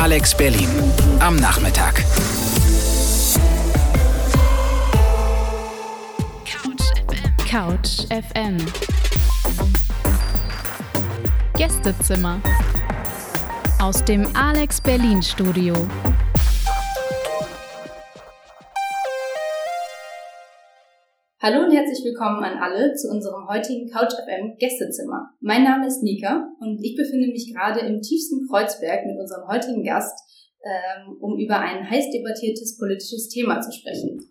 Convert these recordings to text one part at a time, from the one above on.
Alex Berlin am Nachmittag. Couch FM. Gästezimmer. Aus dem Alex Berlin Studio. Hallo und herzlich willkommen an alle zu unserem heutigen Couch FM Gästezimmer. Mein Name ist Nika und ich befinde mich gerade im tiefsten Kreuzberg mit unserem heutigen Gast, ähm, um über ein heiß debattiertes politisches Thema zu sprechen.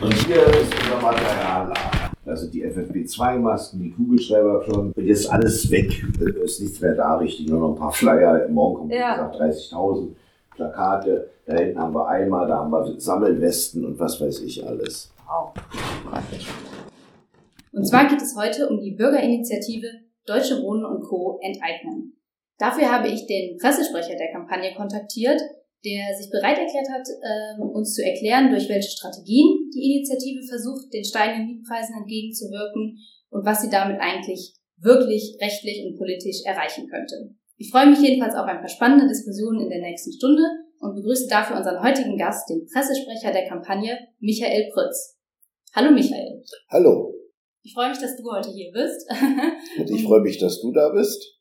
Und hier ist unser Materiallager. Also die FFP2-Masken, die Kugelschreiber schon. Und jetzt alles weg. Da ist nichts mehr da, richtig. Nur noch ein paar Flyer. Morgen wie Ja. gesagt, 30.000 Plakate. Da hinten haben wir Eimer, da haben wir Sammelwesten und was weiß ich alles. Und zwar geht es heute um die Bürgerinitiative Deutsche Wohnen und Co. enteignen. Dafür habe ich den Pressesprecher der Kampagne kontaktiert, der sich bereit erklärt hat, ähm, uns zu erklären, durch welche Strategien die Initiative versucht, den steigenden Mietpreisen entgegenzuwirken und was sie damit eigentlich wirklich rechtlich und politisch erreichen könnte. Ich freue mich jedenfalls auf ein paar spannende Diskussionen in der nächsten Stunde und begrüße dafür unseren heutigen Gast, den Pressesprecher der Kampagne, Michael Prütz. Hallo Michael. Hallo. Ich freue mich, dass du heute hier bist. Und ich freue mich, dass du da bist.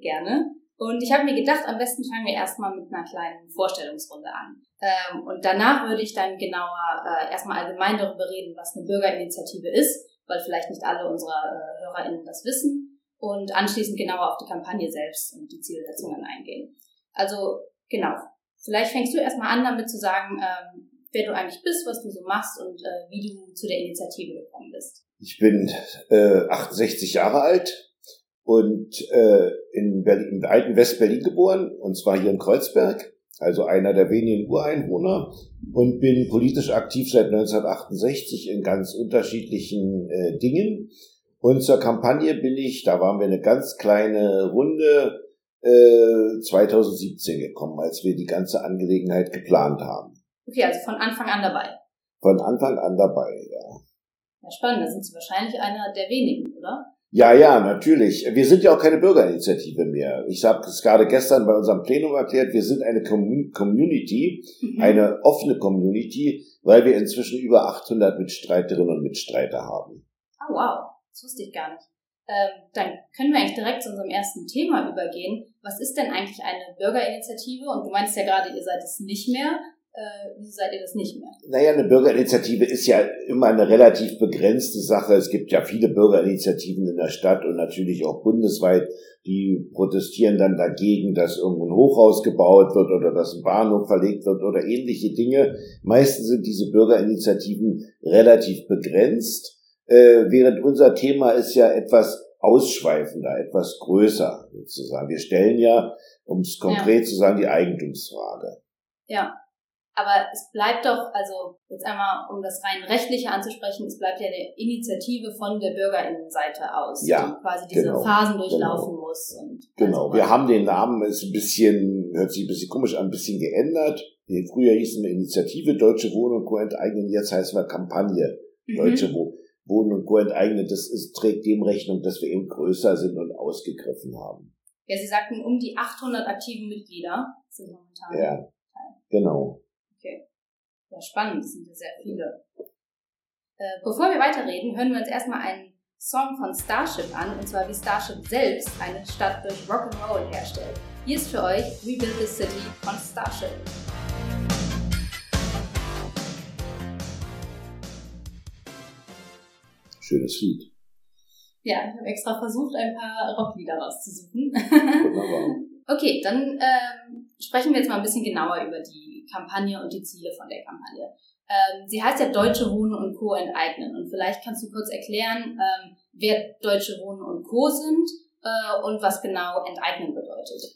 Gerne. Und ich habe mir gedacht, am besten fangen wir erstmal mit einer kleinen Vorstellungsrunde an. Ähm, und danach würde ich dann genauer äh, erstmal allgemein darüber reden, was eine Bürgerinitiative ist, weil vielleicht nicht alle unserer äh, HörerInnen das wissen. Und anschließend genauer auf die Kampagne selbst und die Zielsetzungen eingehen. Also genau. Vielleicht fängst du erstmal an, damit zu sagen, ähm, wer du eigentlich bist, was du so machst und äh, wie du zu der Initiative gekommen bist. Ich bin äh, 68 Jahre alt und äh, in Berlin, im alten West-Berlin geboren, und zwar hier in Kreuzberg, also einer der wenigen Ureinwohner, und bin politisch aktiv seit 1968 in ganz unterschiedlichen äh, Dingen. Und zur Kampagne bin ich, da waren wir eine ganz kleine Runde, äh, 2017 gekommen, als wir die ganze Angelegenheit geplant haben. Okay, also von Anfang an dabei. Von Anfang an dabei, ja. Ja, spannend. Da sind Sie wahrscheinlich einer der wenigen, oder? Ja, ja, natürlich. Wir sind ja auch keine Bürgerinitiative mehr. Ich habe es gerade gestern bei unserem Plenum erklärt, wir sind eine Commun- Community, Mhm. eine offene Community, weil wir inzwischen über 800 Mitstreiterinnen und Mitstreiter haben. Ah, wow. Das wusste ich gar nicht. Ähm, dann können wir eigentlich direkt zu unserem ersten Thema übergehen. Was ist denn eigentlich eine Bürgerinitiative? Und du meinst ja gerade, ihr seid es nicht mehr. Äh, wieso seid ihr das nicht mehr? Naja, eine Bürgerinitiative ist ja immer eine relativ begrenzte Sache. Es gibt ja viele Bürgerinitiativen in der Stadt und natürlich auch bundesweit, die protestieren dann dagegen, dass irgendwo ein Hochhaus gebaut wird oder dass ein Bahnhof verlegt wird oder ähnliche Dinge. Meistens sind diese Bürgerinitiativen relativ begrenzt, äh, während unser Thema ist ja etwas ausschweifender, etwas größer sozusagen. Wir stellen ja, um es konkret zu sagen, die Eigentumsfrage. Ja. Aber es bleibt doch, also jetzt einmal, um das rein rechtliche anzusprechen, es bleibt ja eine Initiative von der Bürgerinnenseite aus, Ja, die quasi diese genau, Phasen durchlaufen muss. Und Genau, wir haben den Namen, ist ein bisschen, hört sich ein bisschen komisch an, ein bisschen geändert. Früher hießen wir Initiative Deutsche Wohnen und Co. enteignen, jetzt heißen wir Kampagne Mhm. Deutsche Wo- Wohnen und Co. enteignen. Das ist, trägt dem Rechnung, dass wir eben größer sind und ausgegriffen haben. Ja, Sie sagten, um die 800 aktiven Mitglieder sind momentan. Ja, genau. Okay. Ja, spannend, das sind ja sehr viele. Äh, bevor wir weiterreden, hören wir uns erstmal einen Song von Starship an, und zwar wie Starship selbst eine Stadt durch Rock'n'Roll herstellt. Hier ist für euch Rebuild the City von Starship. Schönes Lied. Ja, ich habe extra versucht, ein paar Rocklieder rauszusuchen. Wunderbar. Okay, dann ähm, sprechen wir jetzt mal ein bisschen genauer über die Kampagne und die Ziele von der Kampagne. Ähm, sie heißt ja Deutsche Wohnen und Co. enteignen. Und vielleicht kannst du kurz erklären, ähm, wer Deutsche Wohnen und Co. sind äh, und was genau enteignen bedeutet.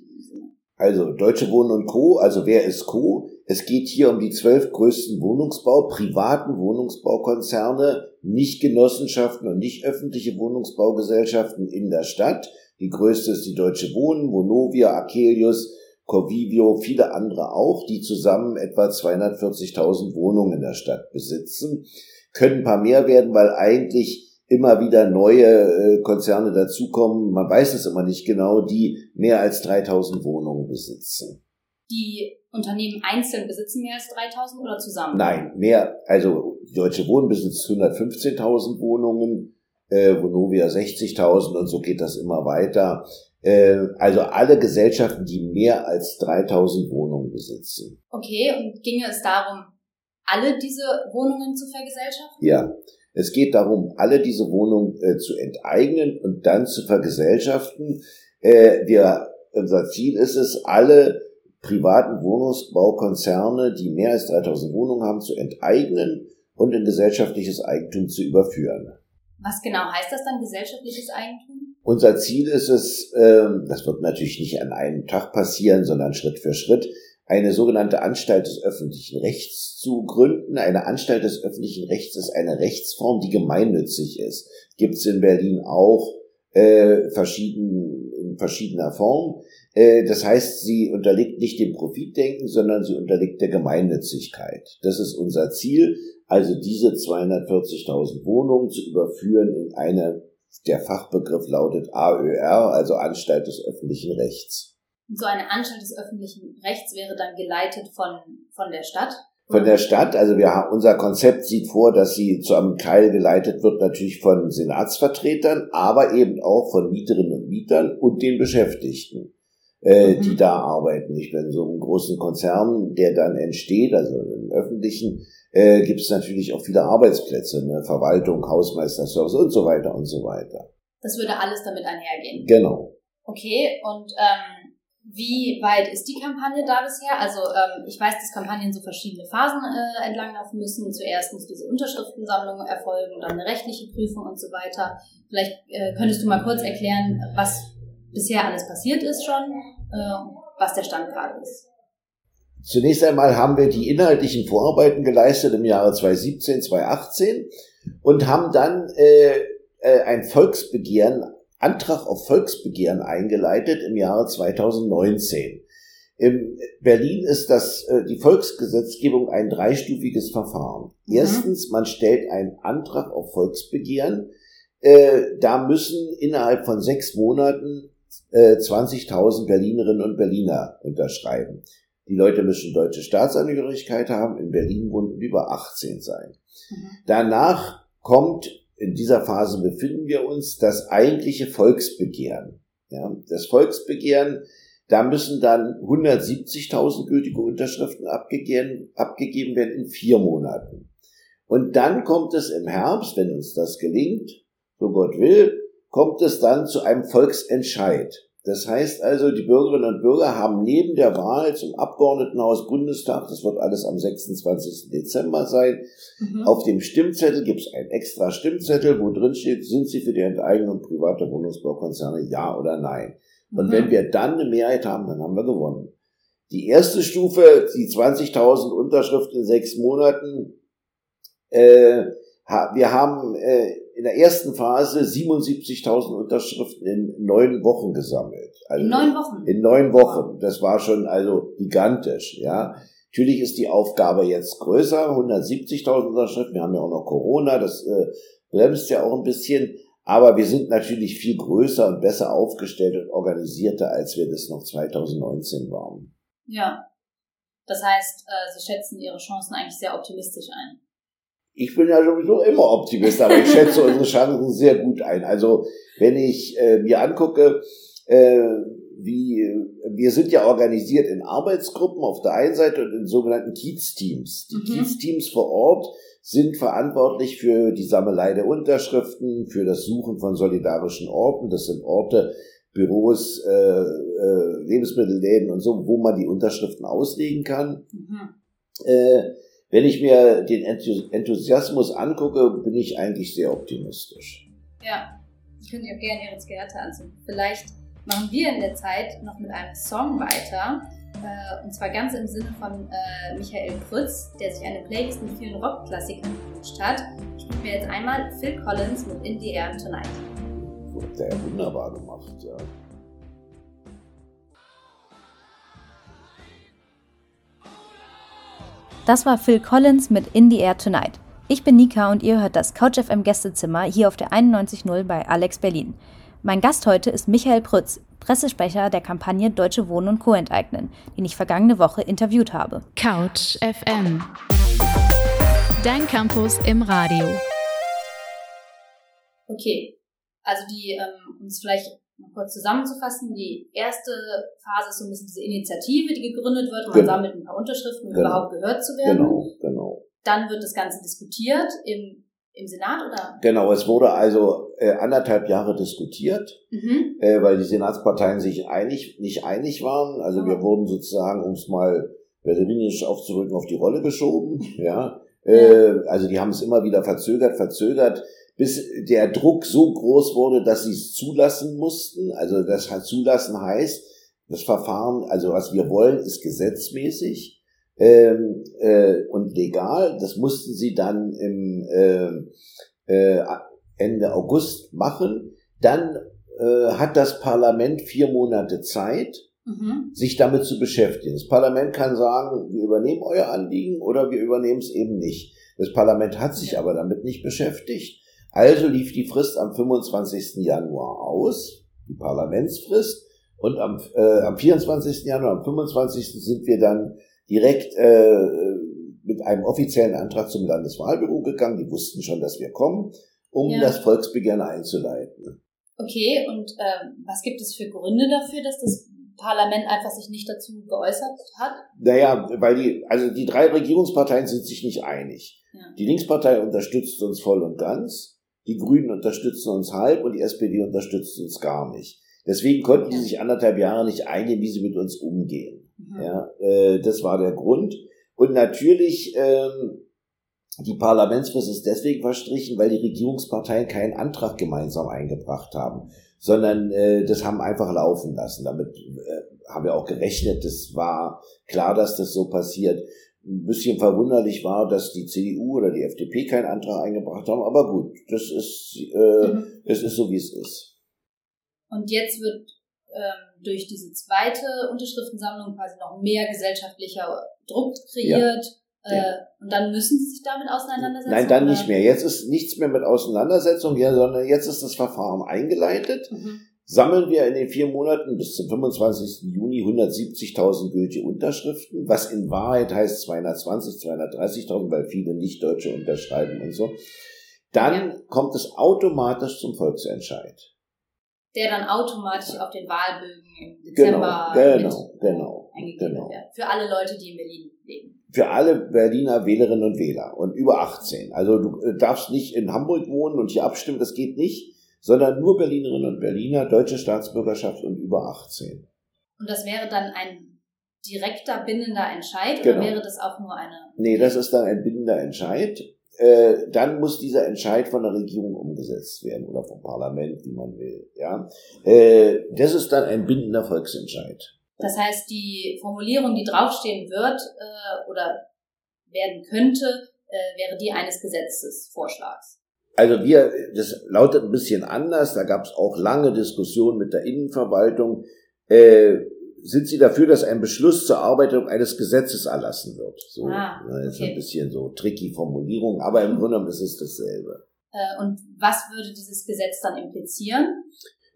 Also Deutsche Wohnen und Co., also wer ist Co.? Es geht hier um die zwölf größten Wohnungsbau, privaten Wohnungsbaukonzerne, nicht Genossenschaften und nicht öffentliche Wohnungsbaugesellschaften in der Stadt. Die größte ist die Deutsche Wohnen, Vonovia, Akelius, Corvivio, viele andere auch, die zusammen etwa 240.000 Wohnungen in der Stadt besitzen. Können ein paar mehr werden, weil eigentlich immer wieder neue äh, Konzerne dazukommen, man weiß es immer nicht genau, die mehr als 3000 Wohnungen besitzen. Die Unternehmen einzeln besitzen mehr als 3000 oder zusammen? Nein, mehr, also die Deutsche Wohnen besitzt 115.000 Wohnungen, äh, Vonovia 60.000 und so geht das immer weiter. Äh, also alle Gesellschaften, die mehr als 3000 Wohnungen besitzen. Okay, und ginge es darum, alle diese Wohnungen zu vergesellschaften? Ja, es geht darum, alle diese Wohnungen äh, zu enteignen und dann zu vergesellschaften. Äh, wir, unser Ziel ist es, alle privaten Wohnungsbaukonzerne, die mehr als 3000 Wohnungen haben, zu enteignen und in gesellschaftliches Eigentum zu überführen. Was genau heißt das dann, gesellschaftliches Eigentum? Unser Ziel ist es, ähm, das wird natürlich nicht an einem Tag passieren, sondern Schritt für Schritt, eine sogenannte Anstalt des öffentlichen Rechts zu gründen. Eine Anstalt des öffentlichen Rechts ist eine Rechtsform, die gemeinnützig ist. Gibt es in Berlin auch äh, verschieden, in verschiedener Form. Äh, das heißt, sie unterliegt nicht dem Profitdenken, sondern sie unterliegt der Gemeinnützigkeit. Das ist unser Ziel, also diese 240.000 Wohnungen zu überführen in eine, der Fachbegriff lautet AÖR, also Anstalt des öffentlichen Rechts so eine Anstalt des öffentlichen Rechts wäre dann geleitet von, von der Stadt? Von der Stadt, also wir haben, unser Konzept sieht vor, dass sie zu einem Teil geleitet wird, natürlich von Senatsvertretern, aber eben auch von Mieterinnen und Mietern und den Beschäftigten, äh, mhm. die da arbeiten. Ich bin so einem großen Konzern, der dann entsteht, also im öffentlichen, äh, gibt es natürlich auch viele Arbeitsplätze, ne? Verwaltung, Hausmeisterservice und so weiter und so weiter. Das würde alles damit einhergehen. Genau. Okay, und ähm, wie weit ist die Kampagne da bisher? Also ähm, ich weiß, dass Kampagnen so verschiedene Phasen äh, entlanglaufen müssen. Zuerst muss diese Unterschriftensammlung erfolgen, dann eine rechtliche Prüfung und so weiter. Vielleicht äh, könntest du mal kurz erklären, was bisher alles passiert ist schon, äh, was der Stand gerade ist. Zunächst einmal haben wir die inhaltlichen Vorarbeiten geleistet im Jahre 2017, 2018 und haben dann äh, äh, ein Volksbegehren Antrag auf Volksbegehren eingeleitet im Jahre 2019. In Berlin ist das, äh, die Volksgesetzgebung ein dreistufiges Verfahren. Mhm. Erstens, man stellt einen Antrag auf Volksbegehren. Äh, da müssen innerhalb von sechs Monaten äh, 20.000 Berlinerinnen und Berliner unterschreiben. Die Leute müssen deutsche Staatsangehörigkeit haben, in Berlin wohnen und über 18 sein. Mhm. Danach kommt in dieser Phase befinden wir uns, das eigentliche Volksbegehren. Ja, das Volksbegehren, da müssen dann 170.000 gültige Unterschriften abgegeben, abgegeben werden in vier Monaten. Und dann kommt es im Herbst, wenn uns das gelingt, so Gott will, kommt es dann zu einem Volksentscheid. Das heißt also, die Bürgerinnen und Bürger haben neben der Wahl zum Abgeordnetenhaus Bundestag, das wird alles am 26. Dezember sein, mhm. auf dem Stimmzettel gibt es einen extra Stimmzettel, wo drin steht, sind Sie für die Enteignung privater Wohnungsbaukonzerne ja oder nein. Und mhm. wenn wir dann eine Mehrheit haben, dann haben wir gewonnen. Die erste Stufe, die 20.000 Unterschriften in sechs Monaten, äh, wir haben äh, in der ersten Phase 77.000 Unterschriften in neun Wochen gesammelt. Also in neun Wochen? In neun Wochen. Das war schon also gigantisch, ja. Natürlich ist die Aufgabe jetzt größer, 170.000 Unterschriften. Wir haben ja auch noch Corona, das äh, bremst ja auch ein bisschen. Aber wir sind natürlich viel größer und besser aufgestellt und organisierter, als wir das noch 2019 waren. Ja. Das heißt, äh, Sie schätzen Ihre Chancen eigentlich sehr optimistisch ein. Ich bin ja sowieso immer Optimist, aber ich schätze unsere Chancen sehr gut ein. Also wenn ich äh, mir angucke, äh, wie wir sind ja organisiert in Arbeitsgruppen auf der einen Seite und in sogenannten Kiez-Teams. Die mhm. Kiez-Teams vor Ort sind verantwortlich für die Sammelei der Unterschriften, für das Suchen von solidarischen Orten. Das sind Orte, Büros, äh, äh, Lebensmittelläden und so, wo man die Unterschriften auslegen kann. Mhm. Äh, wenn ich mir den Enthusiasmus angucke, bin ich eigentlich sehr optimistisch. Ja, ich könnte auch gerne Ihre Zigarette anzünden. Vielleicht machen wir in der Zeit noch mit einem Song weiter. Äh, und zwar ganz im Sinne von äh, Michael Prütz, der sich eine Playlist mit vielen Rockklassikern gewünscht hat. Ich spiele mir jetzt einmal Phil Collins mit In the Air Tonight. Der ja wunderbar gemacht, ja. Das war Phil Collins mit In the Air Tonight. Ich bin Nika und ihr hört das CouchFM Gästezimmer hier auf der 91.0 bei Alex Berlin. Mein Gast heute ist Michael Prütz, Pressesprecher der Kampagne Deutsche Wohnen und Co. enteignen, den ich vergangene Woche interviewt habe. Couch FM. Dein Campus im Radio. Okay, also die, ähm, um es vielleicht mal kurz zusammenzufassen, die erste Phase ist so ein bisschen diese Initiative, die gegründet wird und man Genau. sammelt ein paar Unterschriften, um Genau. überhaupt gehört zu werden. Genau, genau. Dann wird das Ganze diskutiert im, im Senat oder? Genau, es wurde also äh, anderthalb Jahre diskutiert, Mhm. äh, weil die Senatsparteien sich einig, nicht einig waren. Also wir Ah. wurden sozusagen, um es mal berlinisch aufzurücken, auf die Rolle geschoben. Ja, äh, also die haben es immer wieder verzögert, verzögert, bis der Druck so groß wurde, dass sie es zulassen mussten. Also das zulassen heißt, das Verfahren, also was wir wollen, ist gesetzmäßig ähm, äh, und legal. Das mussten sie dann im ähm, äh, Ende August machen. Dann äh, hat das Parlament vier Monate Zeit, Mhm. sich damit zu beschäftigen. Das Parlament kann sagen, wir übernehmen euer Anliegen oder wir übernehmen es eben nicht. Das Parlament hat sich aber damit nicht beschäftigt. Also lief die Frist am 25. Januar aus, die Parlamentsfrist, und am, äh, am 24. Januar, am 25. sind wir dann direkt äh, mit einem offiziellen Antrag zum Landeswahlbüro gegangen. Die wussten schon, dass wir kommen, um Ja. das Volksbegehren einzuleiten. Okay, und ähm, was gibt es für Gründe dafür, dass das Parlament einfach sich nicht dazu geäußert hat? Naja, weil die, also die drei Regierungsparteien sind sich nicht einig. Ja. Die Linkspartei unterstützt uns voll und ganz, die Grünen unterstützen uns halb und die SPD unterstützt uns gar nicht. Deswegen konnten die sich anderthalb Jahre nicht einigen, wie sie mit uns umgehen. Mhm. Ja, äh, das war der Grund. Und natürlich, ähm, die Parlamentsfrist ist deswegen verstrichen, weil die Regierungsparteien keinen Antrag gemeinsam eingebracht haben, sondern äh, das haben einfach laufen lassen. Damit äh, haben wir auch gerechnet. Das war klar, dass das so passiert. Ein bisschen verwunderlich war, dass die CDU oder die FDP keinen Antrag eingebracht haben, aber gut, das ist, äh, Mhm. es ist so, wie es ist. Und jetzt wird ähm, durch diese zweite Unterschriftensammlung quasi noch mehr gesellschaftlicher Druck kreiert. Äh, Ja. Und dann müssen Sie sich damit auseinandersetzen? Nein, dann oder? nicht mehr. Jetzt ist nichts mehr mit Auseinandersetzung, ja, sondern jetzt ist das Verfahren eingeleitet. Mhm. Sammeln wir in den vier Monaten bis zum 25. Juni 170.000 gültige Unterschriften, was in Wahrheit heißt 220, 230.000, weil viele Nicht-Deutsche unterschreiben und so. Dann kommt es automatisch zum Volksentscheid. Der dann automatisch auf den Wahlbögen im Dezember Genau, mit, genau, genau, eingegeben genau. wird. Für alle Leute, die in Berlin leben. Für alle Berliner Wählerinnen und Wähler und über 18. Also du äh, darfst nicht in Hamburg wohnen und hier abstimmen, das geht nicht, sondern nur Berlinerinnen und Berliner, deutsche Staatsbürgerschaft und über 18. Und das wäre dann ein direkter bindender Entscheid Genau. oder wäre das auch nur eine? Nee, das ist dann ein bindender Entscheid. Äh, dann muss dieser Entscheid von der Regierung umgesetzt werden oder vom Parlament, wie man will. Ja, äh, das ist dann ein bindender Volksentscheid. Das heißt, die Formulierung, die draufstehen wird äh, oder werden könnte, wäre die eines Gesetzesvorschlags. Also wir, das lautet ein bisschen anders. Da gab es auch lange Diskussionen mit der Innenverwaltung. Äh, sind Sie dafür, dass ein Beschluss zur Arbeitung eines Gesetzes erlassen wird? So, Ah, ne, ist okay. ein bisschen so tricky Formulierung, aber im Grunde genommen ist es dasselbe. Äh, und was würde dieses Gesetz dann implizieren?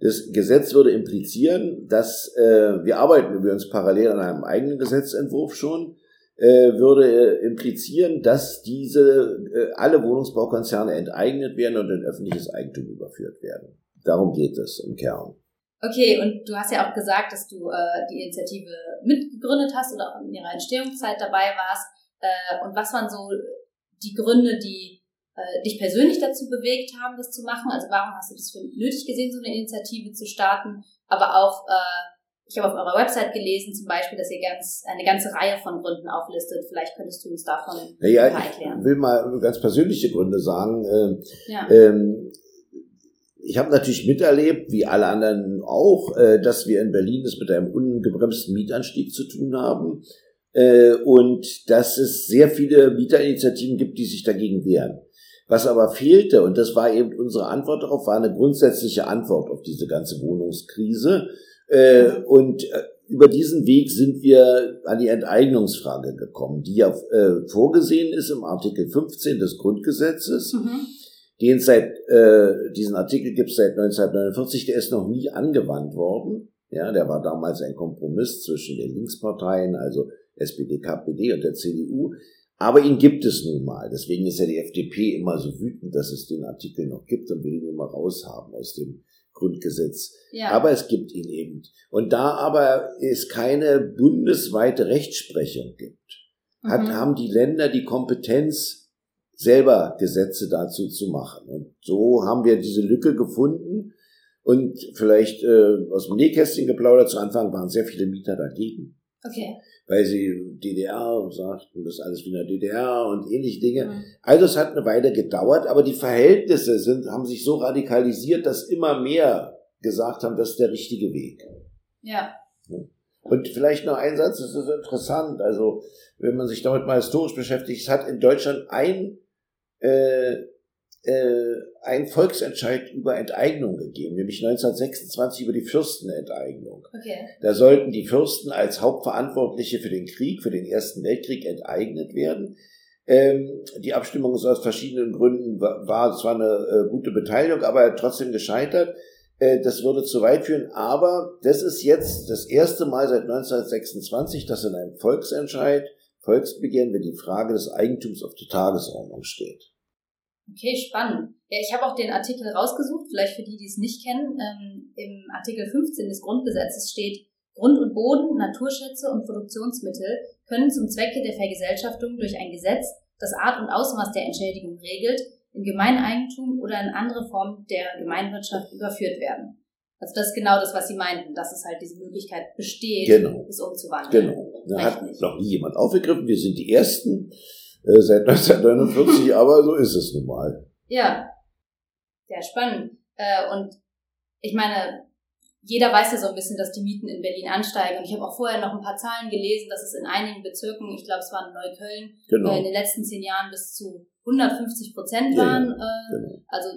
Das Gesetz würde implizieren, dass äh, wir arbeiten übrigens parallel an einem eigenen Gesetzentwurf schon, würde äh, implizieren, dass diese äh, alle Wohnungsbaukonzerne enteignet werden und in öffentliches Eigentum überführt werden. Darum geht es im Kern. Okay, und du hast ja auch gesagt, dass du äh, die Initiative mitgegründet hast oder auch in ihrer Entstehungszeit dabei warst. Äh, und was waren so die Gründe, die äh, dich persönlich dazu bewegt haben, das zu machen? Also warum hast du das für nötig gesehen, so eine Initiative zu starten? Aber auch, äh, ich habe auf eurer Website gelesen zum Beispiel, dass ihr ganz eine ganze Reihe von Gründen auflistet. Vielleicht könntest du uns davon Naja, ein paar ich erklären. will mal ganz persönliche Gründe sagen. Äh, Ja. Ähm, ich habe natürlich miterlebt, wie alle anderen auch, äh, dass wir in Berlin es mit einem ungebremsten Mietanstieg zu tun haben äh, und dass es sehr viele Mieterinitiativen gibt, die sich dagegen wehren. Was aber fehlte, und das war eben unsere Antwort darauf, war eine grundsätzliche Antwort auf diese ganze Wohnungskrise. Äh, und äh, über diesen Weg sind wir an die Enteignungsfrage gekommen, die ja äh, vorgesehen ist im Artikel 15 des Grundgesetzes. Mhm. Den seit, äh, diesen Artikel gibt es seit 1949, der ist noch nie angewandt worden. Ja, der war damals ein Kompromiss zwischen den Linksparteien, also SPD, KPD und der CDU. Aber ihn gibt es nun mal. Deswegen ist ja die FDP immer so wütend, dass es den Artikel noch gibt und will ihn immer raushaben aus dem Grundgesetz. Ja. Aber es gibt ihn eben. Und da aber es keine bundesweite Rechtsprechung gibt, mhm. hat, haben die Länder die Kompetenz, selber Gesetze dazu zu machen. Und so haben wir diese Lücke gefunden. Und vielleicht äh, aus dem Nähkästchen geplaudert, zu Anfang waren sehr viele Mieter dagegen. Okay weil sie DDR sagten, das ist alles wie in der DDR und ähnliche Dinge. Mhm. Also es hat eine Weile gedauert, aber die Verhältnisse sind, haben sich so radikalisiert, dass immer mehr gesagt haben, das ist der richtige Weg. Ja. Und vielleicht noch ein Satz, das ist interessant, also wenn man sich damit mal historisch beschäftigt, es hat in Deutschland ein äh, äh, ein Volksentscheid über Enteignung gegeben, nämlich 1926 über die Fürstenenteignung. Okay. Da sollten die Fürsten als Hauptverantwortliche für den Krieg, für den Ersten Weltkrieg enteignet werden. Ähm, die Abstimmung ist aus verschiedenen Gründen, war, war zwar eine äh, gute Beteiligung, aber trotzdem gescheitert. Äh, das würde zu weit führen, aber das ist jetzt das erste Mal seit 1926, dass in einem Volksentscheid, Volksbegehren, wenn die Frage des Eigentums auf der Tagesordnung steht. Okay, spannend. Ja, ich habe auch den Artikel rausgesucht, vielleicht für die, die es nicht kennen. Ähm, Im Artikel 15 des Grundgesetzes steht, Grund und Boden, Naturschätze und Produktionsmittel können zum Zwecke der Vergesellschaftung durch ein Gesetz, das Art und Ausmaß der Entschädigung regelt, in Gemeineigentum oder in andere Formen der Gemeinwirtschaft überführt werden. Also das ist genau das, was Sie meinten, dass es halt diese Möglichkeit besteht, genau. es umzuwandeln. Genau. Da hat noch nie jemand aufgegriffen. Wir sind die Ersten äh, seit 1949, aber so ist es nun mal. Ja, sehr spannend. Äh, und ich meine, jeder weiß ja so ein bisschen, dass die Mieten in Berlin ansteigen. Und ich habe auch vorher noch ein paar Zahlen gelesen, dass es in einigen Bezirken, ich glaube, es war in Neukölln, genau. äh, in den letzten zehn Jahren bis zu 150 Prozent waren. Ja, ja. Genau. Also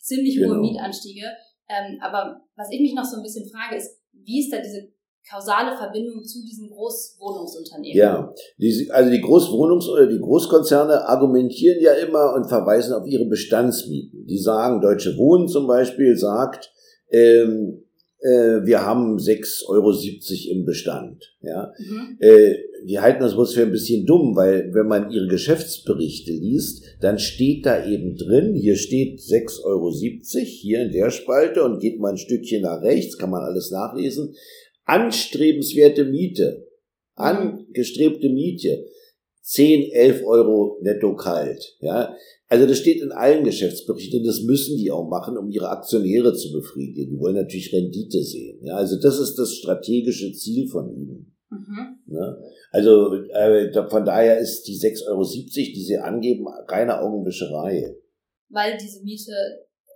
ziemlich hohe genau. Mietanstiege. Ähm, aber was ich mich noch so ein bisschen frage, ist, wie ist da diese kausale Verbindung zu diesen Großwohnungsunternehmen. Ja, die, also die Großwohnungs- oder die Großkonzerne argumentieren ja immer und verweisen auf ihre Bestandsmieten. Die sagen, Deutsche Wohnen zum Beispiel sagt, ähm, äh, wir haben 6,70 Euro im Bestand. Ja? Mhm. Äh, die halten das bloß für ein bisschen dumm, weil wenn man ihre Geschäftsberichte liest, dann steht da eben drin, hier steht 6,70 Euro hier in der Spalte und geht mal ein Stückchen nach rechts, kann man alles nachlesen anstrebenswerte Miete, angestrebte Miete, 10, 11 Euro netto kalt. Ja, also das steht in allen Geschäftsberichten und das müssen die auch machen, um ihre Aktionäre zu befriedigen. Die wollen natürlich Rendite sehen. Ja, also das ist das strategische Ziel von ihnen. Mhm. Ja, also äh, von daher ist die 6,70 Euro, die sie angeben, keine Augenwischerei. Weil diese Miete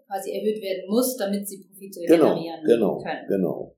quasi erhöht werden muss, damit sie Profite genau, generieren genau, können. Genau.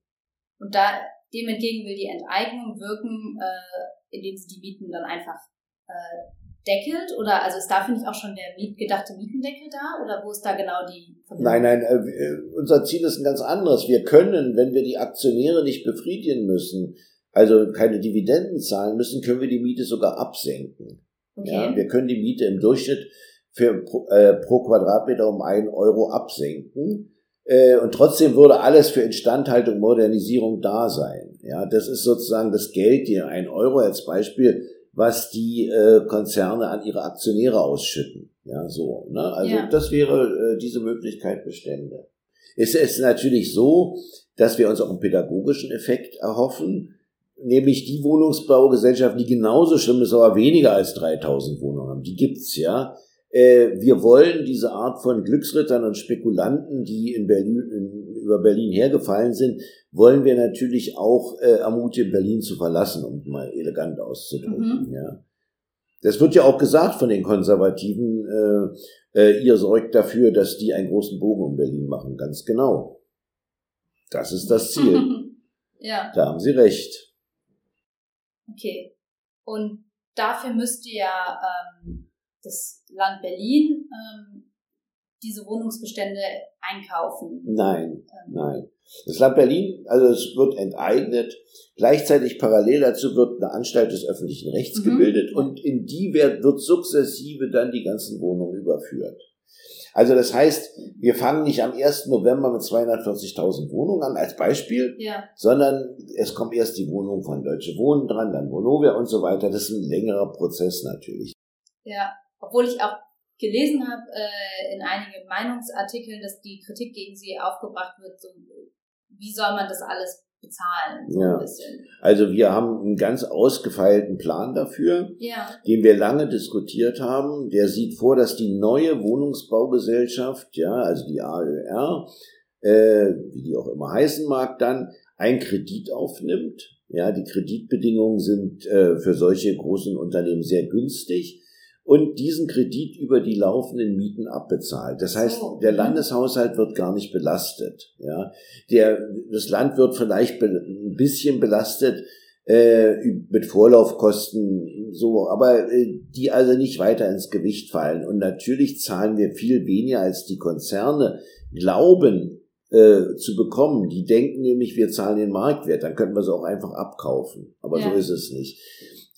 Und da dem entgegen will die Enteignung wirken, äh, indem sie die Mieten dann einfach äh, deckelt? Oder also ist da, finde ich, auch schon der Miet, gedachte Mietendeckel da? Oder wo ist da genau die Verbindung? Nein, nein, äh, unser Ziel ist ein ganz anderes. Wir können, wenn wir die Aktionäre nicht befriedigen müssen, also keine Dividenden zahlen müssen, können wir die Miete sogar absenken. Okay. Ja, wir können die Miete im Durchschnitt für, äh, pro Quadratmeter um einen Euro absenken. Äh, und trotzdem würde alles für Instandhaltung, Modernisierung da sein. Ja, das ist sozusagen das Geld, die ein Euro als Beispiel, was die äh, Konzerne an ihre Aktionäre ausschütten. Ja, so. Ne? Also ja. das wäre äh, diese Möglichkeit bestände. Es ist natürlich so, dass wir uns auch einen pädagogischen Effekt erhoffen, nämlich die Wohnungsbaugesellschaften, die genauso schlimm ist, aber weniger als 3000 Wohnungen haben. Die gibt's ja äh, wir wollen diese Art von Glücksrittern und Spekulanten, die in Berlin, in, über Berlin hergefallen sind, wollen wir natürlich auch äh, ermutigen, Berlin zu verlassen, um mal elegant auszudrücken. Mhm. Ja. Das wird ja auch gesagt von den Konservativen, äh, äh, ihr sorgt dafür, dass die einen großen Bogen um Berlin machen. Ganz genau. Das ist das Ziel. ja. Da haben Sie recht. Okay. Und dafür müsst ihr ja ähm, das Land Berlin ähm, diese Wohnungsbestände einkaufen? Nein, nein. Das Land Berlin, also es wird enteignet. Gleichzeitig parallel dazu wird eine Anstalt des öffentlichen Rechts mhm. gebildet und in die wird, wird sukzessive dann die ganzen Wohnungen überführt. Also das heißt, wir fangen nicht am 1. November mit 240.000 Wohnungen an als Beispiel, ja. sondern es kommt erst die Wohnung von Deutsche Wohnen dran, dann Vonovia und so weiter. Das ist ein längerer Prozess natürlich. Ja, obwohl ich auch gelesen habe äh, in einigen Meinungsartikeln, dass die Kritik gegen sie aufgebracht wird, so, wie soll man das alles bezahlen? So ja. Also wir haben einen ganz ausgefeilten Plan dafür, ja. den wir lange diskutiert haben. Der sieht vor, dass die neue Wohnungsbaugesellschaft, ja, also die AÖR, äh, wie die auch immer heißen mag, dann einen Kredit aufnimmt. Ja, die Kreditbedingungen sind äh, für solche großen Unternehmen sehr günstig und diesen Kredit über die laufenden Mieten abbezahlt. Das heißt, der Landeshaushalt wird gar nicht belastet. Ja, der, das Land wird vielleicht ein bisschen belastet äh, mit Vorlaufkosten, so, aber äh, die also nicht weiter ins Gewicht fallen. Und natürlich zahlen wir viel weniger als die Konzerne glauben äh, zu bekommen. Die denken nämlich, wir zahlen den Marktwert, dann könnten wir sie auch einfach abkaufen. Aber ja. so ist es nicht.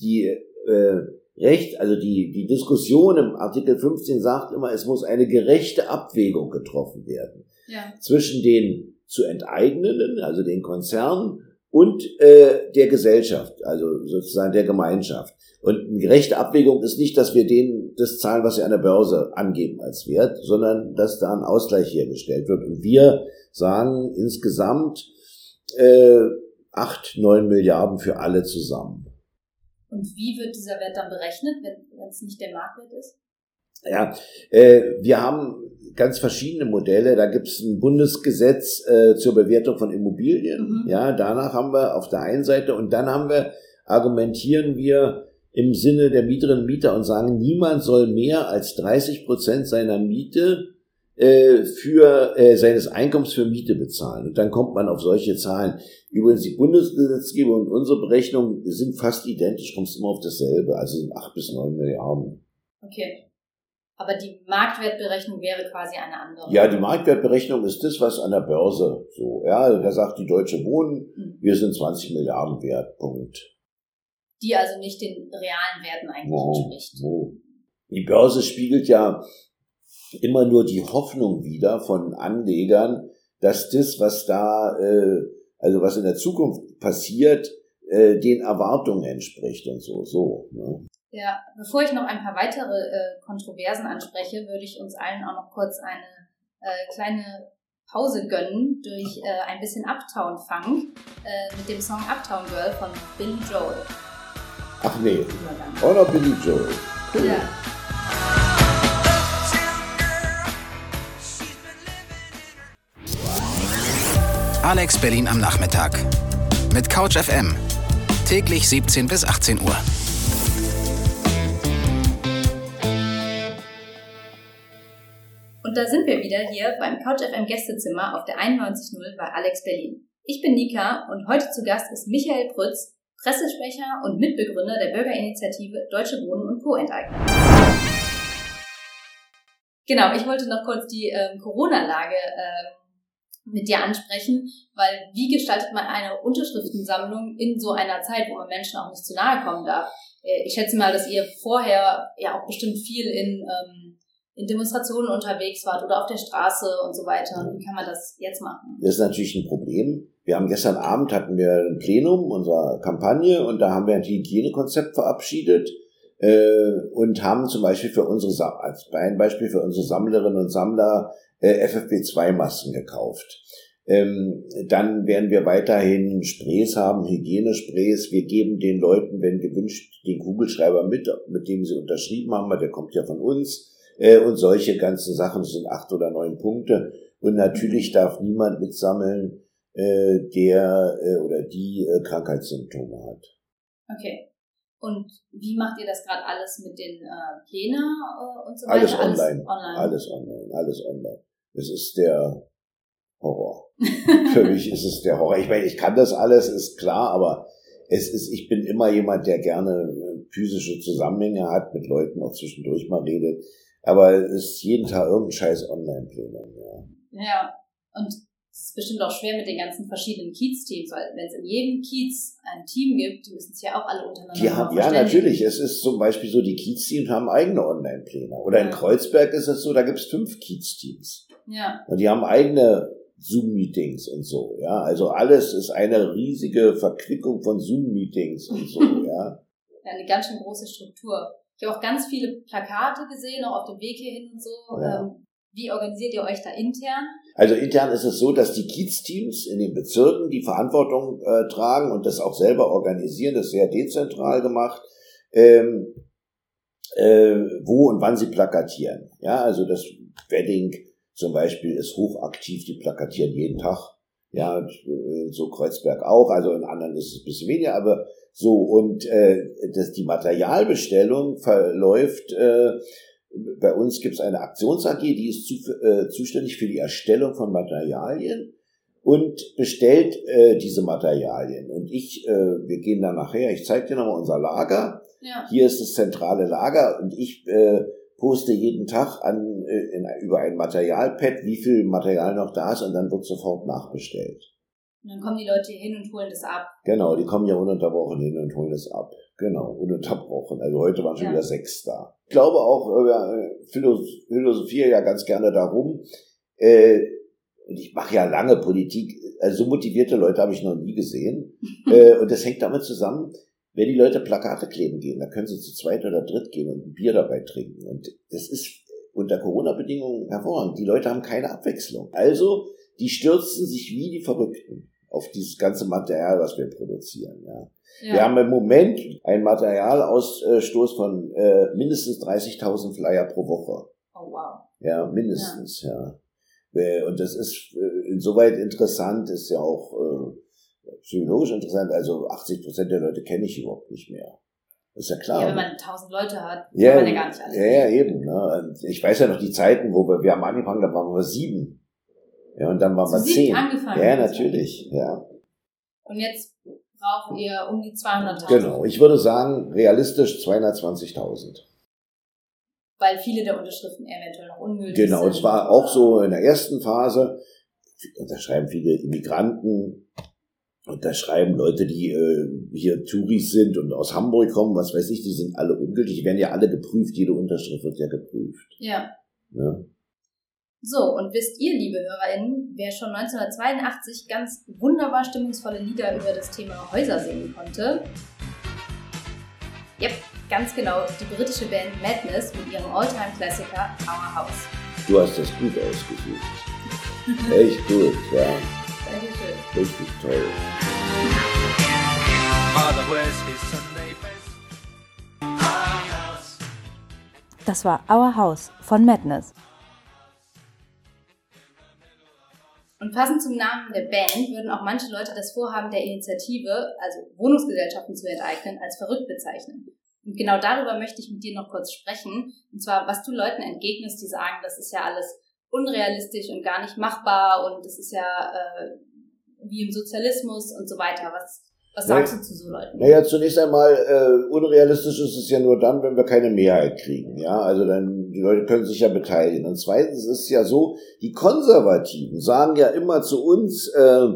Die äh, Recht, also die, die Diskussion im Artikel 15 sagt immer, es muss eine gerechte Abwägung getroffen werden. Ja. Zwischen den zu enteignenden, also den Konzernen, und äh, der Gesellschaft, also sozusagen der Gemeinschaft. Und eine gerechte Abwägung ist nicht, dass wir denen das zahlen, was sie an der Börse angeben als Wert, sondern dass da ein Ausgleich hergestellt wird. Und wir sagen insgesamt äh, acht, neun Milliarden für alle zusammen. Und wie wird dieser Wert dann berechnet, wenn es nicht der Marktwert ist? Ja, äh, wir haben ganz verschiedene Modelle. Da gibt es ein Bundesgesetz äh, zur Bewertung von Immobilien. Mhm. Ja, danach haben wir auf der einen Seite und dann haben wir, argumentieren wir im Sinne der Mieterinnen und Mieter und sagen, niemand soll mehr als 30 Prozent seiner Miete äh, für äh, seines Einkommens für Miete bezahlen. Und dann kommt man auf solche Zahlen. Übrigens, die Bundesgesetzgebung und unsere Berechnungen sind fast identisch, kommst immer auf dasselbe, also sind acht bis neun Milliarden. Okay. Aber die Marktwertberechnung wäre quasi eine andere. Ja, die Marktwertberechnung ist das, was an der Börse so, ja, da sagt die Deutsche Wohnen, hm. wir sind 20 Milliarden wert, Punkt. Die also nicht den realen Werten eigentlich no, entspricht. No. Die Börse spiegelt ja immer nur die Hoffnung wieder von Anlegern, dass das, was da, äh, also was in der Zukunft passiert, äh, den Erwartungen entspricht und so, so. Ne? Ja, bevor ich noch ein paar weitere äh, Kontroversen anspreche, würde ich uns allen auch noch kurz eine äh, kleine Pause gönnen durch äh, ein bisschen Uptown Funk äh, mit dem Song Uptown Girl von Billy Joel. Ach nee, auch noch Billy Joel. Cool. Ja. Alex Berlin am Nachmittag. Mit Couch FM. Täglich 17 bis 18 Uhr. Und da sind wir wieder hier beim Couch FM Gästezimmer auf der 91.0 bei Alex Berlin. Ich bin Nika und heute zu Gast ist Michael Prütz, Pressesprecher und Mitbegründer der Bürgerinitiative Deutsche Wohnen und Co. enteignen. Genau, ich wollte noch kurz die äh, Corona-Lage äh, mit dir ansprechen, weil wie gestaltet man eine Unterschriftensammlung in so einer Zeit, wo man Menschen auch nicht zu nahe kommen darf? Äh, ich schätze mal, dass ihr vorher ja auch bestimmt viel in, ähm, in Demonstrationen unterwegs wart oder auf der Straße und so weiter. Wie kann man das jetzt machen? Das ist natürlich ein Problem. Wir haben gestern Abend hatten wir ein Plenum unserer Kampagne und da haben wir ein Hygienekonzept verabschiedet äh, und haben zum Beispiel für unsere als ein Beispiel für unsere Sammlerinnen und Sammler äh, FFP2-Masken gekauft. Ähm, dann werden wir weiterhin Sprays haben, Hygienesprays. Wir geben den Leuten, wenn gewünscht, den Kugelschreiber mit, mit dem sie unterschrieben haben, der kommt ja von uns. Äh, und solche ganzen Sachen sind acht oder neun Punkte. Und natürlich darf niemand mitsammeln, äh, der äh, oder die äh, Krankheitssymptome hat. Okay. Und wie macht ihr das gerade alles mit den äh, Plänen äh, und so weiter? Alles online. online. Alles online. Alles online. Es ist der Horror. Für mich ist es der Horror. Ich meine, ich kann das alles, ist klar, aber es ist, ich bin immer jemand, der gerne äh, physische Zusammenhänge hat, mit Leuten auch zwischendurch mal redet. Aber es ist jeden Tag irgendein scheiß Online-Plenum, ja. Ja, und es ist bestimmt auch schwer mit den ganzen verschiedenen Kiez-Teams, weil wenn es in jedem Kiez ein Team gibt, die müssen es ja auch alle untereinander Die haben, ja, natürlich. Es ist zum Beispiel so, die Kiez-Teams haben eigene Online-Pläne. Oder in Kreuzberg ist es so, da gibt es fünf Kiez-Teams. Ja. Und die haben eigene Zoom-Meetings und so, ja. Also alles ist eine riesige Verquickung von Zoom-Meetings und so, ja. Ja, eine ganz schön große Struktur. Ich habe auch ganz viele Plakate gesehen, auch auf dem Weg hierhin und so. Ja. Ähm, wie organisiert ihr euch da intern? Also intern ist es so, dass die Kiez-Teams in den Bezirken die Verantwortung äh, tragen und das auch selber organisieren. Das ist sehr dezentral gemacht. Ähm, äh, wo und wann sie plakatieren. Ja, also das Wedding zum Beispiel ist hochaktiv, die plakatieren jeden Tag. Ja, äh, so Kreuzberg auch, also in anderen ist es ein bisschen weniger, aber so und äh, das, die Materialbestellung verläuft äh, bei uns gibt es eine Aktions AG, die ist zu, äh, zuständig für die Erstellung von Materialien und bestellt äh, diese Materialien. Und ich, äh, wir gehen da nachher, ich zeige dir nochmal unser Lager. Ja. Hier ist das zentrale Lager und ich äh, poste jeden Tag an, äh, in, über ein Materialpad, wie viel Material noch da ist und dann wird sofort nachbestellt. Und dann kommen die Leute hin und holen das ab. Genau, die kommen ja ununterbrochen hin und holen das ab. Genau, ununterbrochen. Also heute waren schon ja. wieder sechs da. Ich glaube auch, äh, philosophiere ja ganz gerne darum, äh, und ich mache ja lange Politik, also so motivierte Leute habe ich noch nie gesehen. äh, und das hängt damit zusammen, wenn die Leute Plakate kleben gehen, dann können sie zu zweit oder dritt gehen und ein Bier dabei trinken. Und das ist unter Corona-Bedingungen hervorragend. Die Leute haben keine Abwechslung. Also, die stürzen sich wie die Verrückten auf dieses ganze Material, was wir produzieren. Ja. Ja. Wir haben im Moment einen Materialausstoß von äh, mindestens 30.000 Flyer pro Woche. Oh wow. Ja, mindestens, ja. ja. Äh, und das ist äh, insoweit interessant, ist ja auch äh, psychologisch interessant. Also 80 Prozent der Leute kenne ich überhaupt nicht mehr. Das ist ja klar. Ja, wenn man 1000 Leute hat, ja, kann man ja gar nicht alle. Ja, ja, eben. Ne? Ich weiß ja noch die Zeiten, wo wir, wir haben angefangen, da waren wir sieben. Ja, und dann waren Zu wir zehn. Angefangen ja, natürlich, ja. Und jetzt braucht ihr um die 200.000. Genau, ich würde sagen, realistisch 220.000. Weil viele der Unterschriften eventuell noch ungültig genau, sind. Genau, es war auch so in der ersten Phase, da schreiben viele Immigranten, und da schreiben Leute, die äh, hier Touris sind und aus Hamburg kommen, was weiß ich, die sind alle ungültig, die werden ja alle geprüft, jede Unterschrift wird ja geprüft. Ja. ja. So, und wisst ihr, liebe HörerInnen, wer schon 1982 ganz wunderbar stimmungsvolle Lieder über das Thema Häuser singen konnte? Yep, ganz genau, die britische Band Madness mit ihrem Alltime-Klassiker Our House. Du hast das gut ausgesucht. Echt gut, ja. Dankeschön. Richtig toll. Das war Our House von Madness. Und passend zum Namen der Band würden auch manche Leute das Vorhaben der Initiative, also Wohnungsgesellschaften zu enteignen, als verrückt bezeichnen. Und genau darüber möchte ich mit dir noch kurz sprechen. Und zwar, was du Leuten entgegnest, die sagen, das ist ja alles unrealistisch und gar nicht machbar und das ist ja äh, wie im Sozialismus und so weiter. Was, was sagst du zu so Leuten? Naja, zunächst einmal, äh, unrealistisch ist es ja nur dann, wenn wir keine Mehrheit kriegen. Ja, also dann, die Leute können sich ja beteiligen. Und zweitens ist es ja so, die Konservativen sagen ja immer zu uns, äh,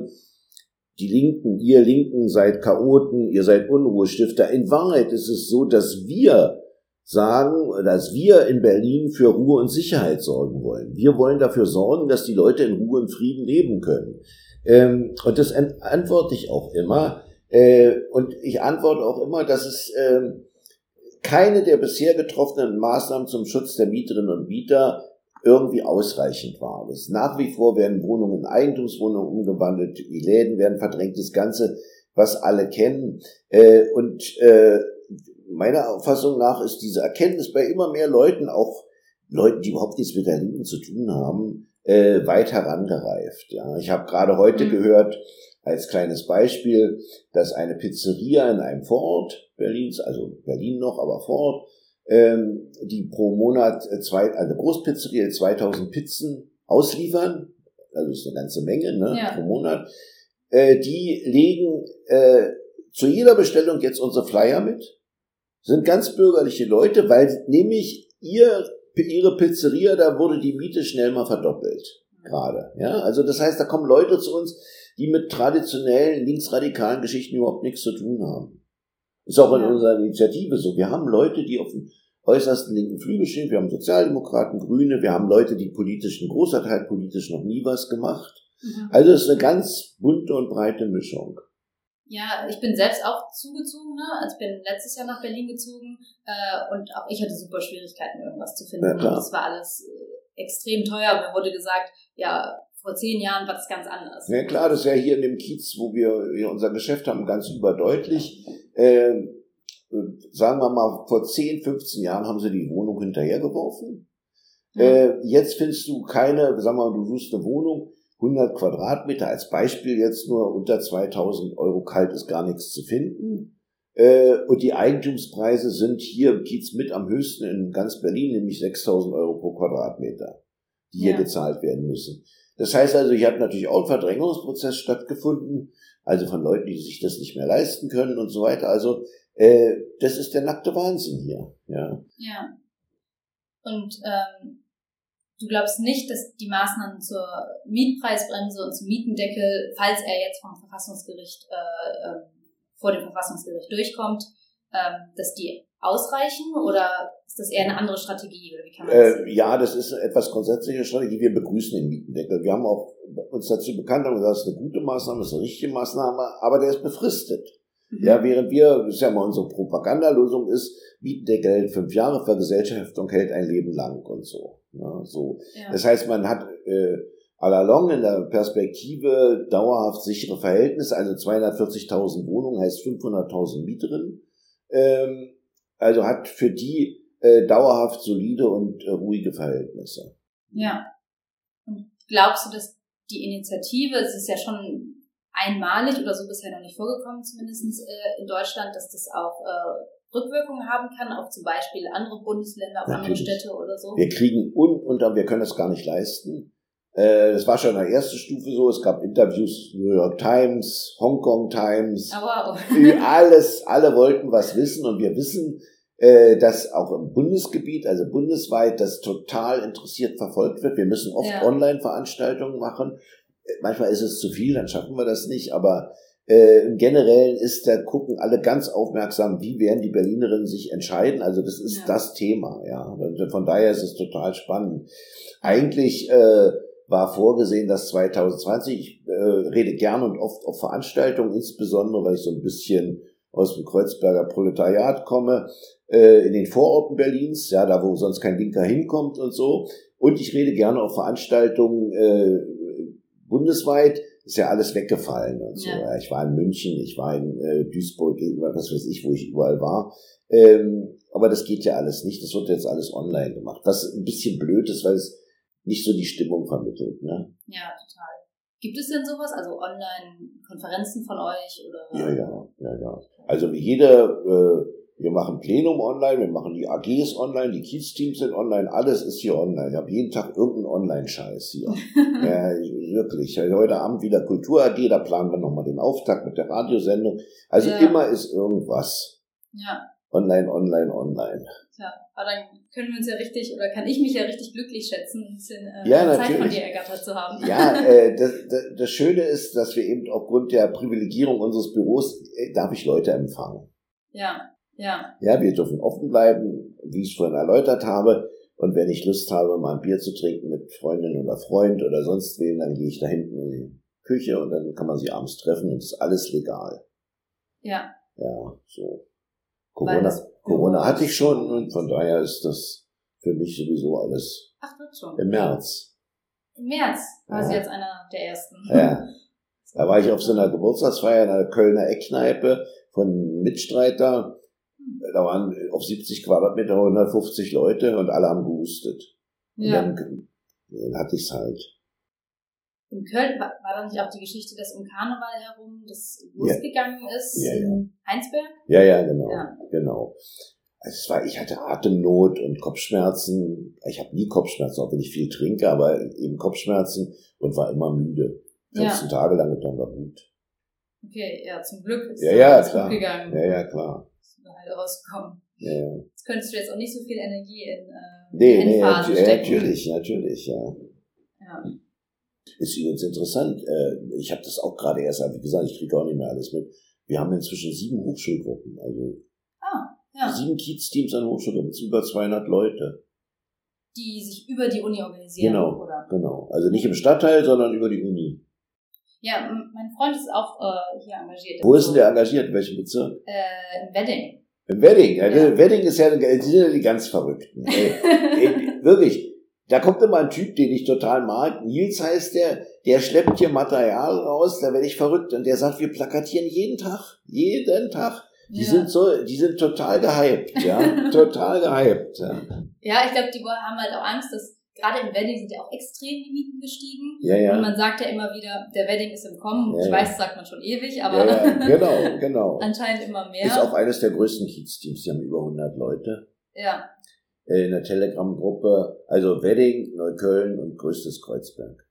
die Linken, ihr Linken seid Chaoten, ihr seid Unruhestifter. In Wahrheit ist es so, dass wir sagen, dass wir in Berlin für Ruhe und Sicherheit sorgen wollen. Wir wollen dafür sorgen, dass die Leute in Ruhe und Frieden leben können. Ähm, und das antworte ich auch immer. Äh, und ich antworte auch immer, dass es äh, keine der bisher getroffenen Maßnahmen zum Schutz der Mieterinnen und Mieter irgendwie ausreichend war. Das nach wie vor werden Wohnungen in Eigentumswohnungen umgewandelt, die Läden werden verdrängt, das Ganze, was alle kennen. Äh, und äh, meiner Auffassung nach ist diese Erkenntnis bei immer mehr Leuten, auch Leuten, die überhaupt nichts mit der Linken zu tun haben, äh, weit herangereift. Ja, ich habe gerade heute mhm. gehört, als kleines Beispiel, dass eine Pizzeria in einem Vorort Berlins, also Berlin noch, aber Vorort, ähm, die pro Monat äh, zwei, eine Großpizzeria 2000 Pizzen ausliefern, also ist eine ganze Menge ne, ja. pro Monat, äh, die legen äh, zu jeder Bestellung jetzt unsere Flyer mit, sind ganz bürgerliche Leute, weil nämlich ihr ihre Pizzeria, da wurde die Miete schnell mal verdoppelt. Gerade. Ja, also das heißt, da kommen Leute zu uns, die mit traditionellen linksradikalen Geschichten überhaupt nichts zu tun haben. Ist auch in Ja. unserer Initiative so. Wir haben Leute, die auf dem äußersten linken Flügel stehen. Wir haben Sozialdemokraten, Grüne. Wir haben Leute, die politisch, ein großer Teil politisch noch nie was gemacht. Mhm. Also es ist eine ganz bunte und breite Mischung. Ja, ich bin selbst auch zugezogen, ne? Also ich bin letztes Jahr nach Berlin gezogen äh, und auch ich hatte super Schwierigkeiten, irgendwas zu finden. Ja, es war alles äh, extrem teuer. Mir wurde gesagt, ja, vor zehn Jahren war das ganz anders. Ja klar, das ist ja hier in dem Kiez, wo wir unser Geschäft haben, ganz überdeutlich. Ähm, äh, sagen wir mal, vor 10, 15 Jahren haben sie die Wohnung hinterhergeworfen. Äh, jetzt findest du keine, sagen wir mal, du suchst eine Wohnung, 100 Quadratmeter als Beispiel jetzt nur unter 2000 Euro kalt ist gar nichts zu finden. Äh, und die Eigentumspreise sind hier im Kiez mit am höchsten in ganz Berlin, nämlich 6000 Euro pro Quadratmeter, die hier Ja. gezahlt werden müssen. Das heißt also, hier hat natürlich auch ein Verdrängungsprozess stattgefunden, also von Leuten, die sich das nicht mehr leisten können und so weiter. Also äh, das ist der nackte Wahnsinn hier. Ja. Ja. Und ähm, du glaubst nicht, dass die Maßnahmen zur Mietpreisbremse und zum Mietendeckel, falls er jetzt vom Verfassungsgericht äh, ähm, vor dem Verfassungsgericht durchkommt, ähm, dass die ausreichen oder ist das eher eine andere Strategie oder wie kann man das Äh, ja, das ist eine etwas grundsätzliche Strategie. Wir begrüßen den Mietendeckel. Wir haben auch uns dazu bekannt und gesagt, das ist eine gute Maßnahme, das ist eine richtige Maßnahme, aber der ist befristet. Mhm. Ja, während wir, das ist ja mal unsere Propagandalösung ist, Mietendeckel hält fünf Jahre, Vergesellschaftung hält ein Leben lang und so. Ja, so. ja. Das heißt, man hat äh, all along in der Perspektive dauerhaft sichere Verhältnisse, also 240.000 Wohnungen heißt 500.000 Mieterinnen. Ähm, also hat für die äh, dauerhaft solide und äh, ruhige Verhältnisse. Ja. Und glaubst du, dass die Initiative, es ist ja schon einmalig oder so bisher noch nicht vorgekommen, zumindest äh, in Deutschland, dass das auch äh, Rückwirkungen haben kann auf zum Beispiel andere Bundesländer, auf andere. Städte oder so? Wir kriegen un und wir können das gar nicht leisten. Äh, Das war schon in der ersten Stufe so. Es gab Interviews, New York Times, Hongkong Times, Aber wow. alles, alle wollten was wissen und wir wissen, äh, dass auch im Bundesgebiet, also bundesweit, das total interessiert verfolgt wird. Wir müssen oft Ja. Online-Veranstaltungen machen. Manchmal ist es zu viel, dann schaffen wir das nicht, aber äh, im Generellen ist, da gucken alle ganz aufmerksam, wie werden die Berlinerinnen sich entscheiden. Also das ist Ja. das Thema, ja. Von daher ist es total spannend. Eigentlich äh, war vorgesehen, dass 2020, ich äh, rede gern und oft auf Veranstaltungen, insbesondere weil ich so ein bisschen aus dem Kreuzberger Proletariat komme, äh, in den Vororten Berlins, ja, da wo sonst kein Linker hinkommt und so. Und ich rede gerne auf Veranstaltungen äh, bundesweit, ist ja alles weggefallen und so. Ja. Ich war in München, ich war in äh, Duisburg, was weiß ich, wo ich überall war. Ähm, aber das geht ja alles nicht. Das wird jetzt alles online gemacht. Was ein bisschen blöd ist, weil es nicht so die Stimmung vermittelt. Ne? Ja, total. Gibt es denn sowas? Also Online-Konferenzen von euch oder? Ja, ja, ja, ja. Also wie jeder, äh, wir machen Plenum online, wir machen die AGs online, die Kiez-Teams sind online, alles ist hier online. Ich habe jeden Tag irgendeinen Online-Scheiß hier. ja, wirklich. Ja, Heute Abend wieder Kultur AG, da planen wir nochmal den Auftakt mit der Radiosendung. Also Ja. immer ist irgendwas. ja, Online, online, online. tja. Aber dann können wir uns ja richtig, oder kann ich mich ja richtig glücklich schätzen, ein bisschen äh, Ja, Zeit von natürlich. dir ergattert zu haben. Ja, äh, das, das, das Schöne ist, dass wir eben aufgrund der Privilegierung unseres Büros, äh, darf ich Leute empfangen. ja, ja. Ja, wir dürfen offen bleiben, wie ich es vorhin erläutert habe. Und wenn ich Lust habe, mal ein Bier zu trinken mit Freundin oder Freund oder sonst wem, dann gehe ich da hinten in die Küche und dann kann man sie abends treffen und es ist alles legal. Ja, Ja, so. Corona, Corona hatte ich schon und von daher ist das für mich sowieso alles ach, wird schon. im März. Im März war sie Ja. jetzt einer der ersten. Ja. Da war ich auf so einer Geburtstagsfeier in einer Kölner Eckkneipe von Mitstreiter. Da waren auf 70 Quadratmeter 150 Leute und alle haben gehustet. Und Ja. dann, dann hatte ich's halt. In Köln war, war da nicht auch die Geschichte, dass um Karneval herum das Ja. losgegangen ist Ja, ja. in Heinsberg? Ja, ja, genau. Ja. Genau. Also es war, ich hatte Atemnot und Kopfschmerzen. Ich habe nie Kopfschmerzen, auch wenn ich viel trinke, aber eben Kopfschmerzen und war immer müde. 15 Tage lang und dann war gut. Okay, ja, zum Glück ist Ja, da ja, klar. gut gegangen. Ja, ja, klar. Halt rausgekommen. Ja. Jetzt könntest du jetzt auch nicht so viel Energie in äh, Nee, nee, nat natürlich, natürlich, ja. ja. Ist übrigens interessant. Äh, ich habe das auch gerade erst, wie gesagt, ich kriege auch nicht mehr alles mit. Wir haben inzwischen sieben Hochschulgruppen, also ah, ja. sieben Kiez-Teams an Hochschulgruppen, das sind über 200 Leute. Die sich über die Uni organisieren, genau, oder? Genau, also nicht im Stadtteil, sondern über die Uni. Ja, mein Freund ist auch äh, hier engagiert. Wo ist denn der engagiert? In welchem Bezirk? Äh, in Wedding. Im Wedding. Ja. ja. Wedding ist ja, die sind ja die ganz Verrückten. ey, wirklich. Da kommt immer ein Typ, den ich total mag. Nils heißt der, der schleppt hier Material raus, da werde ich verrückt. Und der sagt, wir plakatieren jeden Tag. Jeden Tag. Die ja. sind so, die sind total gehypt, ja. total gehypt. Ja, ja ich glaube, die haben halt auch Angst, dass gerade im Wedding sind ja auch extrem die Mieten gestiegen. Ja, ja. Und man sagt ja immer wieder, der Wedding ist im Kommen. Ja, ich weiß, das sagt man schon ewig, aber ja, ja. genau, genau. anscheinend immer mehr. Ist auch eines der größten Kiez-Teams. Die haben über 100 Leute. Ja. Äh, in der Telegram-Gruppe, also Wedding, Neukölln und größtes Kreuzberg.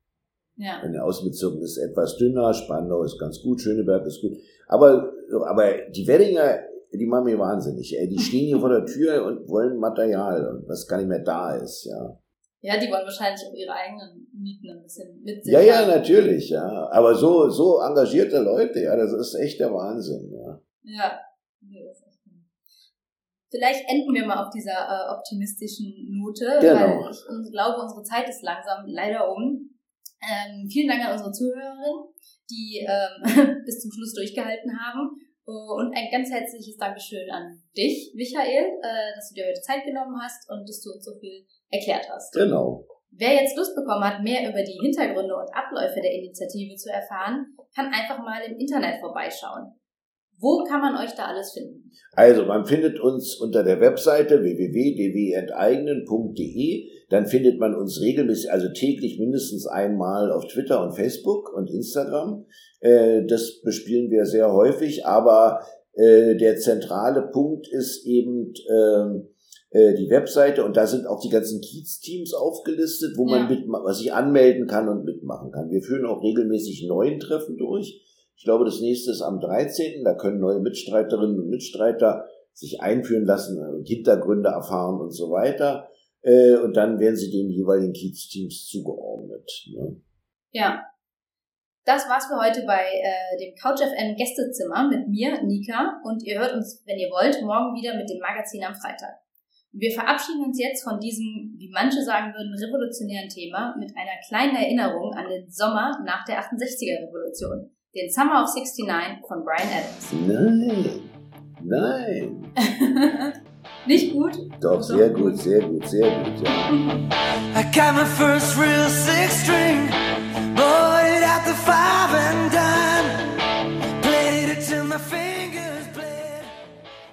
Ja. In den Außenbezirken ist etwas dünner, Spandau ist ganz gut, Schöneberg ist gut. Aber, aber die Weddinger, die machen mir wahnsinnig. Ey. Die stehen hier vor der Tür und wollen Material und was gar nicht mehr da ist, ja. Ja, die wollen wahrscheinlich auch ihre eigenen Mieten ein bisschen mit Ja, ja, natürlich, ja. Aber so, so engagierte Leute, ja, das ist echt der Wahnsinn, ja. Ja, nee, das ist echt Vielleicht enden wir mal auf dieser äh, optimistischen Note, genau. weil ich glaube, unsere Zeit ist langsam leider um. Ähm, vielen Dank an unsere Zuhörerinnen, die ähm, bis zum Schluss durchgehalten haben. Und ein ganz herzliches Dankeschön an dich, Michael, äh, dass du dir heute Zeit genommen hast und dass du uns so viel erklärt hast. Genau. Wer jetzt Lust bekommen hat, mehr über die Hintergründe und Abläufe der Initiative zu erfahren, kann einfach mal im Internet vorbeischauen. Wo kann man euch da alles finden? Also, man findet uns unter der Webseite www.dwenteignen.de. Dann findet man uns regelmäßig, also täglich mindestens einmal auf Twitter und Facebook und Instagram. Äh, das bespielen wir sehr häufig, aber äh, der zentrale Punkt ist eben ähm, äh, die Webseite und da sind auch die ganzen Kiez-Teams aufgelistet, wo man ja. mit, was sich anmelden kann und mitmachen kann. Wir führen auch regelmäßig neuen Treffen durch. Ich glaube, das nächste ist am 13. Da können neue Mitstreiterinnen und Mitstreiter sich einführen lassen, Hintergründe erfahren und so weiter. Und dann werden sie den jeweiligen Kiez-Teams zugeordnet. Ne? Ja, das war's für heute bei äh, dem CouchFM Gästezimmer mit mir, Nika, und ihr hört uns, wenn ihr wollt, morgen wieder mit dem Magazin am Freitag. Wir verabschieden uns jetzt von diesem, wie manche sagen würden, revolutionären Thema mit einer kleinen Erinnerung an den Sommer nach der 68er Revolution, den Summer of 69 von Brian Adams. Nein, nein. Nicht gut? Doch, sehr gut, sehr gut, sehr gut, ja. I got my first real six string, bought it at the five and dime.